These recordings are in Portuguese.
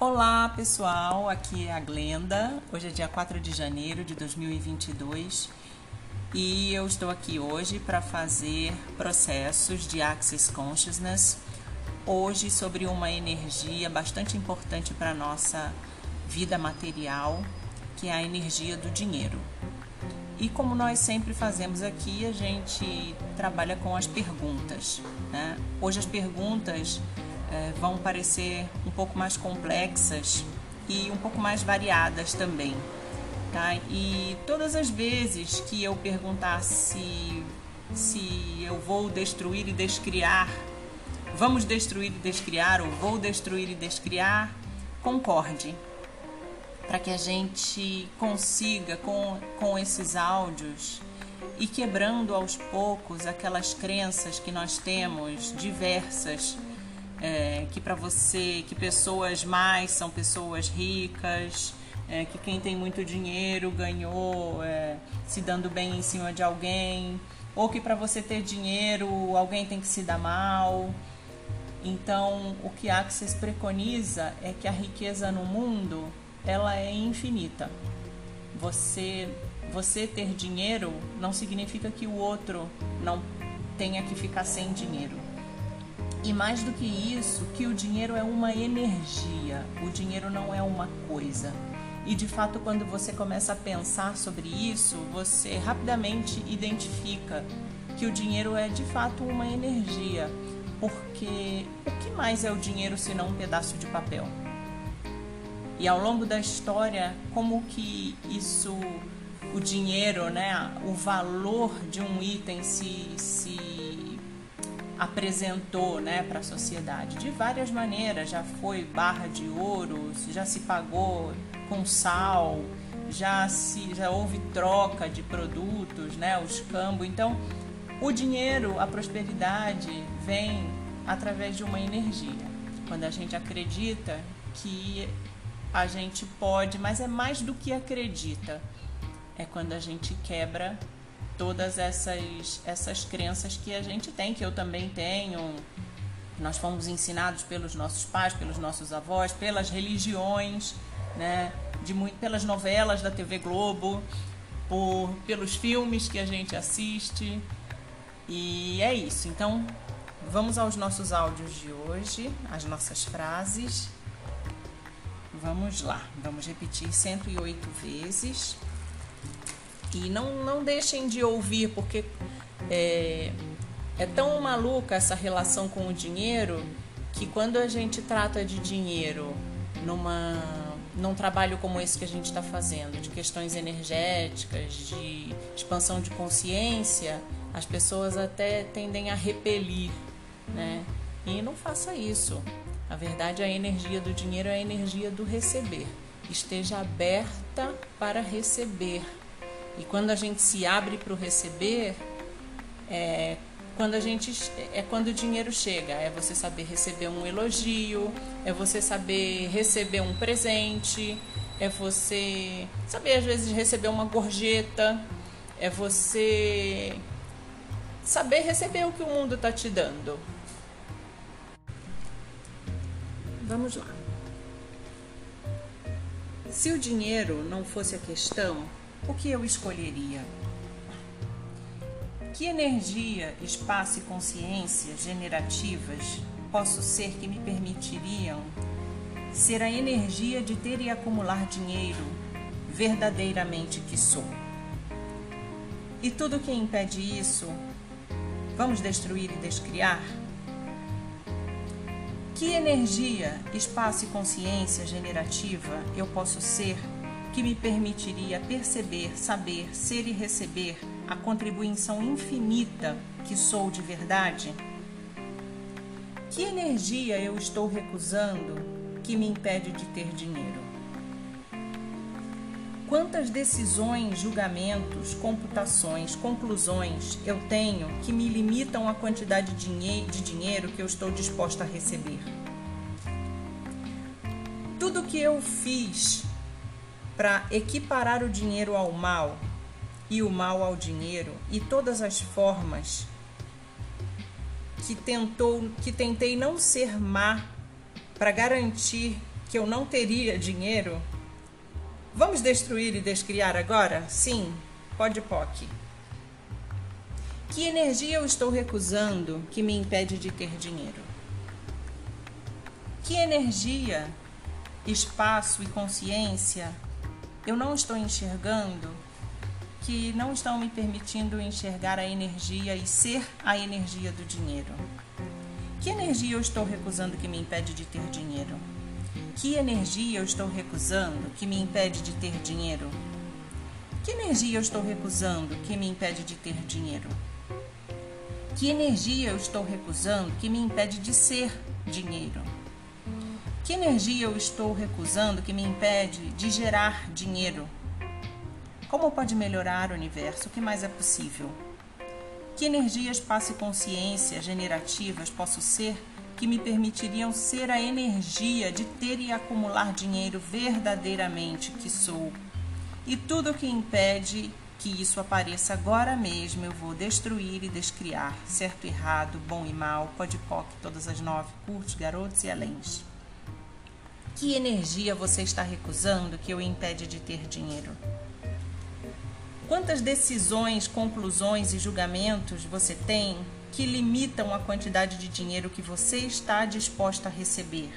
Olá pessoal, aqui é a Glenda. Hoje é dia 4 de janeiro de 2022 e eu estou aqui hoje para fazer processos de Access Consciousness. Hoje sobre uma energia bastante importante para a nossa vida material, que é a energia do dinheiro. E como nós sempre fazemos aqui, a gente trabalha com as perguntas. Né? Hoje as perguntas é, vão parecer um pouco mais complexas e um pouco mais variadas também. Tá? E todas as vezes que eu perguntar se, se eu vou destruir e descriar, vamos destruir e descriar, ou vou destruir e descriar, concorde. Para que a gente consiga, com, com esses áudios, e quebrando aos poucos aquelas crenças que nós temos diversas é, que para você, que pessoas mais são pessoas ricas, é, que quem tem muito dinheiro ganhou é, se dando bem em cima de alguém, ou que para você ter dinheiro alguém tem que se dar mal. Então, o que Axis preconiza é que a riqueza no mundo ela é infinita. Você você ter dinheiro não significa que o outro não tenha que ficar sem dinheiro. E mais do que isso, que o dinheiro é uma energia, o dinheiro não é uma coisa. E de fato, quando você começa a pensar sobre isso, você rapidamente identifica que o dinheiro é de fato uma energia. Porque o que mais é o dinheiro se não um pedaço de papel? E ao longo da história, como que isso, o dinheiro, né, o valor de um item se, se apresentou né, para a sociedade de várias maneiras. Já foi barra de ouro, já se pagou com sal, já, se, já houve troca de produtos, né, o escambo. Então, o dinheiro, a prosperidade vem através de uma energia. Quando a gente acredita que a gente pode, mas é mais do que acredita. É quando a gente quebra todas essas, essas crenças que a gente tem, que eu também tenho. Nós fomos ensinados pelos nossos pais, pelos nossos avós, pelas religiões, né? De muito, pelas novelas da TV Globo, por, pelos filmes que a gente assiste. E é isso. Então, vamos aos nossos áudios de hoje, as nossas frases. Vamos lá, vamos repetir 108 vezes. E não, não deixem de ouvir, porque é, é tão maluca essa relação com o dinheiro que quando a gente trata de dinheiro numa num trabalho como esse que a gente está fazendo, de questões energéticas, de expansão de consciência, as pessoas até tendem a repelir, né? E não faça isso. A verdade, a energia do dinheiro é a energia do receber. Esteja aberta para receber. E quando a gente se abre para o receber, é quando a gente é quando o dinheiro chega, é você saber receber um elogio, é você saber receber um presente, é você saber às vezes receber uma gorjeta, é você saber receber o que o mundo está te dando. Vamos lá. Se o dinheiro não fosse a questão, o que eu escolheria? Que energia, espaço e consciência generativas posso ser que me permitiriam ser a energia de ter e acumular dinheiro verdadeiramente que sou? E tudo que impede isso, vamos destruir e descriar? Que energia, espaço e consciência generativa eu posso ser que me permitiria perceber, saber, ser e receber a contribuição infinita que sou de verdade? Que energia eu estou recusando que me impede de ter dinheiro? Quantas decisões, julgamentos, computações, conclusões eu tenho que me limitam a quantidade de dinheiro que eu estou disposta a receber? Tudo que eu fiz para equiparar o dinheiro ao mal e o mal ao dinheiro e todas as formas que tentou que tentei não ser má para garantir que eu não teria dinheiro? Vamos destruir e descriar agora? Sim, pode POC. Que energia eu estou recusando que me impede de ter dinheiro? Que energia, espaço e consciência eu não estou enxergando que não estão me permitindo enxergar a energia e ser a energia do dinheiro? Que energia eu estou recusando que me impede de ter dinheiro? Que energia eu estou recusando que me impede de ter dinheiro? Que energia eu estou recusando que me impede de ter dinheiro? Que energia eu estou recusando que me impede de ser dinheiro? Que energia eu estou recusando que me impede de gerar dinheiro? Como pode melhorar o universo? O que mais é possível? Que energias, espaço e consciência generativas posso ser que me permitiriam ser a energia de ter e acumular dinheiro verdadeiramente que sou? E tudo que impede que isso apareça agora mesmo, eu vou destruir e descriar, certo e errado, bom e mal, pode poc, todas as nove, curtos, garotos e aléns. Que energia você está recusando que o impede de ter dinheiro? Quantas decisões, conclusões e julgamentos você tem que limitam a quantidade de dinheiro que você está disposta a receber?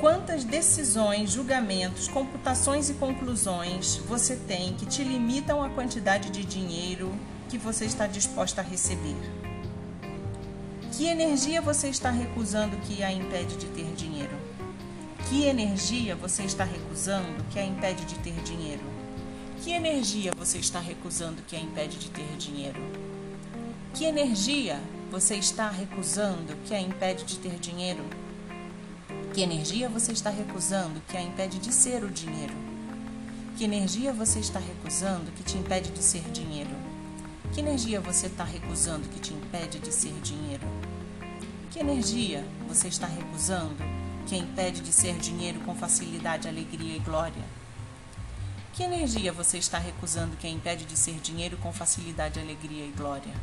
Quantas decisões, julgamentos, computações e conclusões você tem que te limitam a quantidade de dinheiro que você está disposta a receber? Que energia você está recusando que a impede de ter dinheiro? Que energia você está recusando que a impede de ter dinheiro? Que energia você está recusando que a impede de ter dinheiro? Que energia você está recusando que a impede de ter dinheiro? Que energia você está recusando que a impede de ser o dinheiro? Que energia você está recusando que te impede de ser dinheiro? Que energia você está recusando que te impede de ser dinheiro? Que energia você está recusando que impede de ser dinheiro com facilidade, alegria e glória? Que energia você está recusando que impede de ser dinheiro com facilidade, alegria e glória?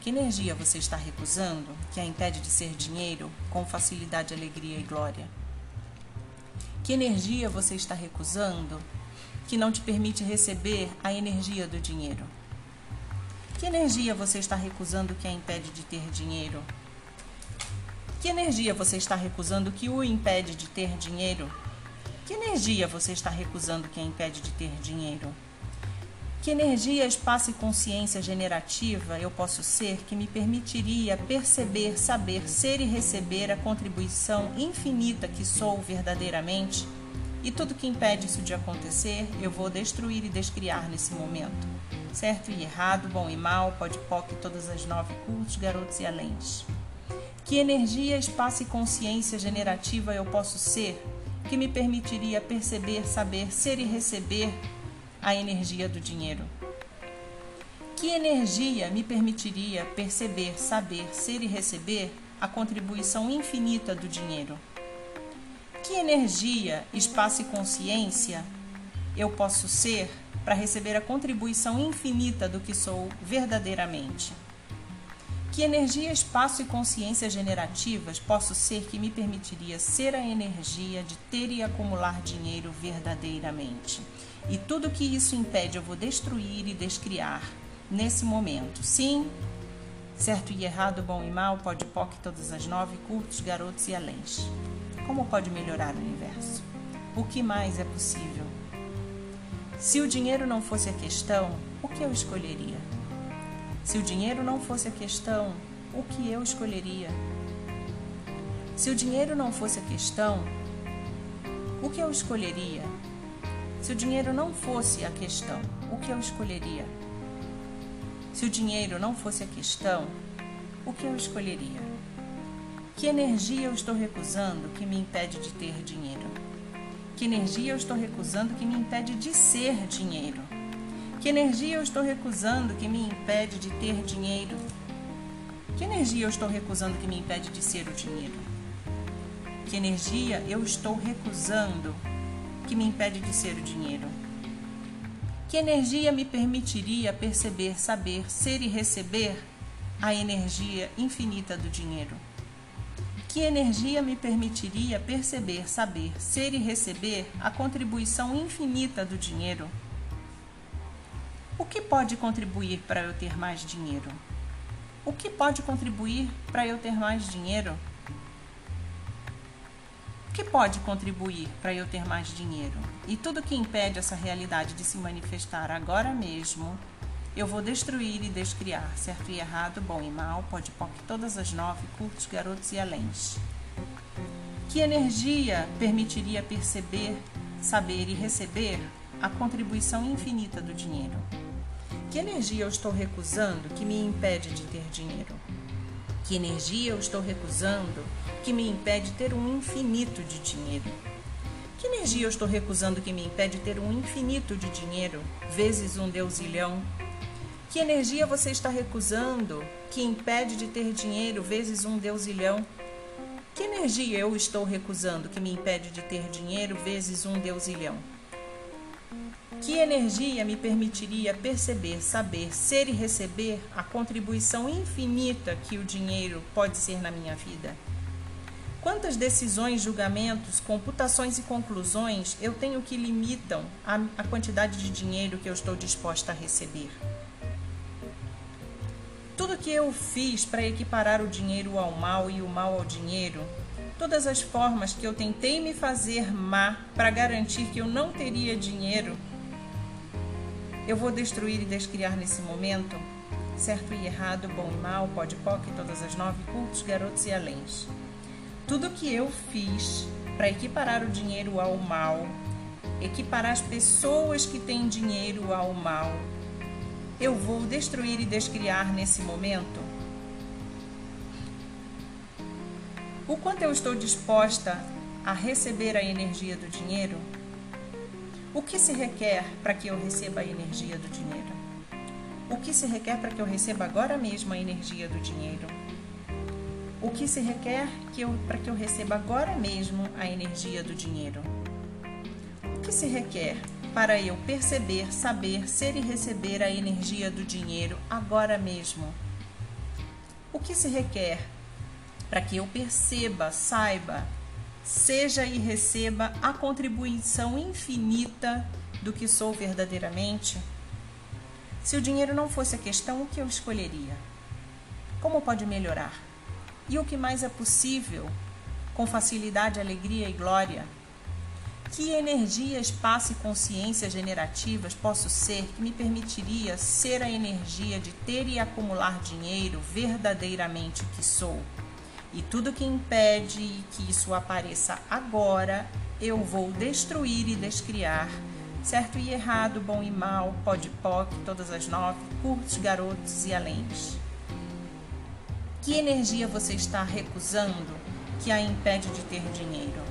Que energia você está recusando que a impede de ser dinheiro com facilidade, alegria e glória? Que energia você está recusando que não te permite receber a energia do dinheiro? Que energia você está recusando que a impede de ter dinheiro que energia você está recusando que o impede de ter dinheiro? Que energia você está recusando que a impede de ter dinheiro? Que energia, espaço e consciência generativa eu posso ser que me permitiria perceber, saber, ser e receber a contribuição infinita que sou verdadeiramente? E tudo que impede isso de acontecer, eu vou destruir e descriar nesse momento. Certo e errado, bom e mal, pode poc, todas as nove cursos, garotos e aléns. Que energia, espaço e consciência generativa eu posso ser que me permitiria perceber, saber, ser e receber a energia do dinheiro? Que energia me permitiria perceber, saber, ser e receber a contribuição infinita do dinheiro? Que energia, espaço e consciência eu posso ser para receber a contribuição infinita do que sou verdadeiramente? Que energia, espaço e consciência generativas posso ser que me permitiria ser a energia de ter e acumular dinheiro verdadeiramente? E tudo que isso impede eu vou destruir e descriar nesse momento. Sim, certo e errado, bom e mal, pode poc, todas as nove, curtos, garotos e aléns. Como pode melhorar o universo? O que mais é possível? Se o dinheiro não fosse a questão, o que eu escolheria? Se o dinheiro não fosse a questão, o que eu escolheria? Se o dinheiro não fosse a questão, o que eu escolheria? Se o dinheiro não fosse a questão, o que eu escolheria? Se o dinheiro não fosse a questão, o que eu escolheria? Que energia eu estou recusando que me impede de ter dinheiro? Que energia eu estou recusando que me impede de ser dinheiro? Que energia eu estou recusando que me impede de ter dinheiro? Que energia eu estou recusando que me impede de ser o dinheiro? Que energia eu estou recusando que me impede de ser o dinheiro? Que energia me permitiria perceber, saber, ser e receber a energia infinita do dinheiro? Que energia me permitiria perceber, saber, ser e receber a contribuição infinita do dinheiro? O que pode contribuir para eu ter mais dinheiro? O que pode contribuir para eu ter mais dinheiro? O que pode contribuir para eu ter mais dinheiro? E tudo que impede essa realidade de se manifestar agora mesmo, eu vou destruir e descriar, certo e errado, bom e mal, pode poc, todas as nove, curtos, garotos e aléns. Que energia permitiria perceber, saber e receber a contribuição infinita do dinheiro? Que energia eu estou recusando que me impede de ter dinheiro? Que energia eu estou recusando que me impede de ter um infinito de dinheiro? Que energia eu estou recusando que me impede de ter um infinito de dinheiro, vezes um deusilhão? Que energia você está recusando que impede de ter dinheiro, vezes um deusilhão? Que energia eu estou recusando que me impede de ter dinheiro, vezes um deusilhão? Que energia me permitiria perceber, saber, ser e receber a contribuição infinita que o dinheiro pode ser na minha vida? Quantas decisões, julgamentos, computações e conclusões eu tenho que limitam a, a quantidade de dinheiro que eu estou disposta a receber? Tudo que eu fiz para equiparar o dinheiro ao mal e o mal ao dinheiro, todas as formas que eu tentei me fazer má para garantir que eu não teria dinheiro, eu vou destruir e descriar nesse momento, certo e errado, bom e mal, pode poc, todas as nove, cultos, garotos e aléns. Tudo que eu fiz para equiparar o dinheiro ao mal, equiparar as pessoas que têm dinheiro ao mal, eu vou destruir e descriar nesse momento? O quanto eu estou disposta a receber a energia do dinheiro? O que se requer para que eu receba a energia do dinheiro? O que se requer para que eu receba agora mesmo a energia do dinheiro? O que se requer que para que eu receba agora mesmo a energia do dinheiro? O que se requer para eu perceber, saber, ser e receber a energia do dinheiro agora mesmo? O que se requer para que eu perceba, saiba, seja e receba a contribuição infinita do que sou verdadeiramente? Se o dinheiro não fosse a questão, o que eu escolheria? Como pode melhorar? E o que mais é possível, com facilidade, alegria e glória? Que energia, espaço e consciência generativas posso ser que me permitiria ser a energia de ter e acumular dinheiro verdadeiramente que sou? E tudo que impede que isso apareça agora, eu vou destruir e descriar. Certo e errado, bom e mal, pode poc, todas as nove, curtos, garotos e aléns. Que energia você está recusando que a impede de ter dinheiro?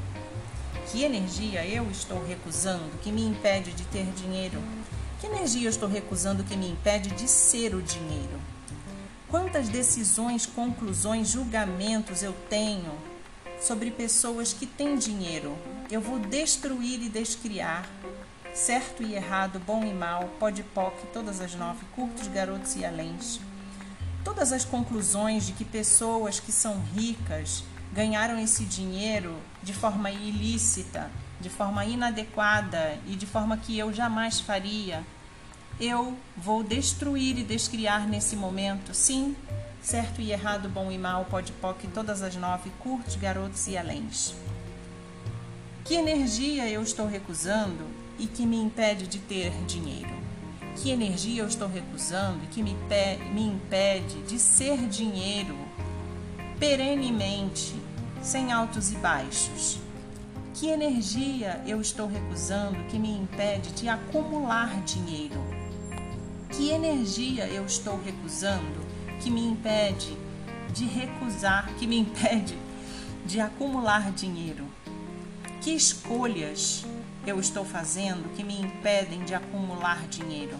Que energia eu estou recusando que me impede de ter dinheiro? Que energia eu estou recusando que me impede de ser o dinheiro? Quantas decisões, conclusões, julgamentos eu tenho sobre pessoas que têm dinheiro? Eu vou destruir e descriar. Certo e errado, bom e mal, pode poc, todas as nove, curtos, garotos e aléns. Todas as conclusões de que pessoas que são ricas ganharam esse dinheiro de forma ilícita, de forma inadequada e de forma que eu jamais faria eu vou destruir e descriar nesse momento, sim, certo e errado, bom e mal, pode poc, todas as nove, curtos, garotos e aléns. Que energia eu estou recusando e que me impede de ter dinheiro? Que energia eu estou recusando e que me, me impede de ser dinheiro perenemente, sem altos e baixos? Que energia eu estou recusando que me impede de acumular dinheiro? Que energia eu estou recusando que me impede de recusar, que me impede de acumular dinheiro? Que escolhas eu estou fazendo que me impedem de acumular dinheiro?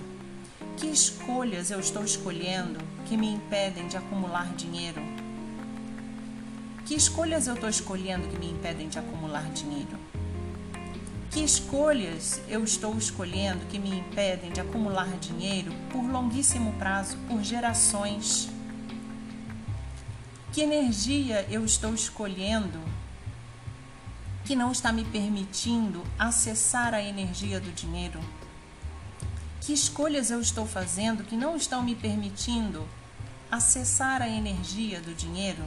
Que escolhas eu estou escolhendo que me impedem de acumular dinheiro? Que escolhas eu estou escolhendo que me impedem de acumular dinheiro? Que escolhas eu estou escolhendo que me impedem de acumular dinheiro por longuíssimo prazo, por gerações? Que energia eu estou escolhendo que não está me permitindo acessar a energia do dinheiro? Que escolhas eu estou fazendo que não estão me permitindo acessar a energia do dinheiro?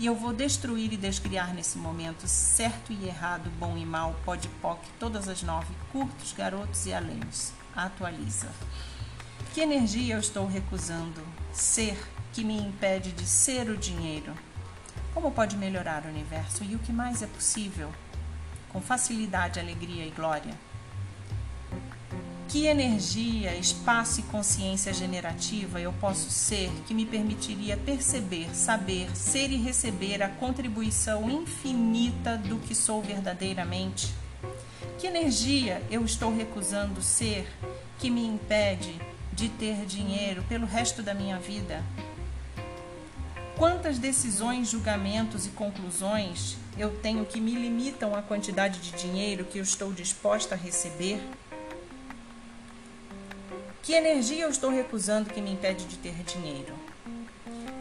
E eu vou destruir e descriar nesse momento certo e errado, bom e mal, pode poc, todas as nove, curtos, garotos e aléns. Atualiza. Que energia eu estou recusando? Ser que me impede de ser o dinheiro. Como pode melhorar o universo e o que mais é possível? Com facilidade, alegria e glória. Que energia, espaço e consciência generativa eu posso ser que me permitiria perceber, saber, ser e receber a contribuição infinita do que sou verdadeiramente? Que energia eu estou recusando ser que me impede de ter dinheiro pelo resto da minha vida? Quantas decisões, julgamentos e conclusões eu tenho que me limitam à quantidade de dinheiro que eu estou disposta a receber? Que energia eu estou recusando que me impede de ter dinheiro?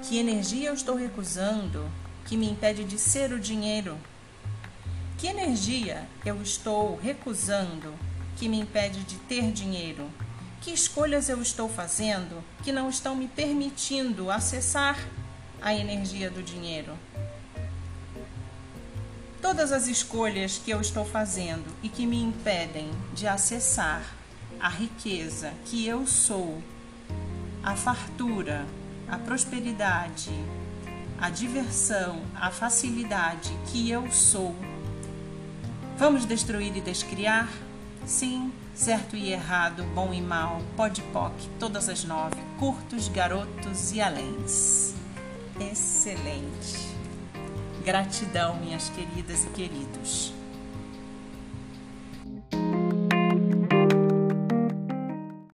Que energia eu estou recusando que me impede de ser o dinheiro? Que energia eu estou recusando que me impede de ter dinheiro? Que escolhas eu estou fazendo que não estão me permitindo acessar a energia do dinheiro. Todas as escolhas que eu estou fazendo e que me impedem de acessar a riqueza que eu sou, a fartura, a prosperidade, a diversão, a facilidade que eu sou. Vamos destruir e descriar? Sim, certo e errado, bom e mal, pode poc, todas as nove, curtos, garotos e aléns excelente. Gratidão, minhas queridas e queridos.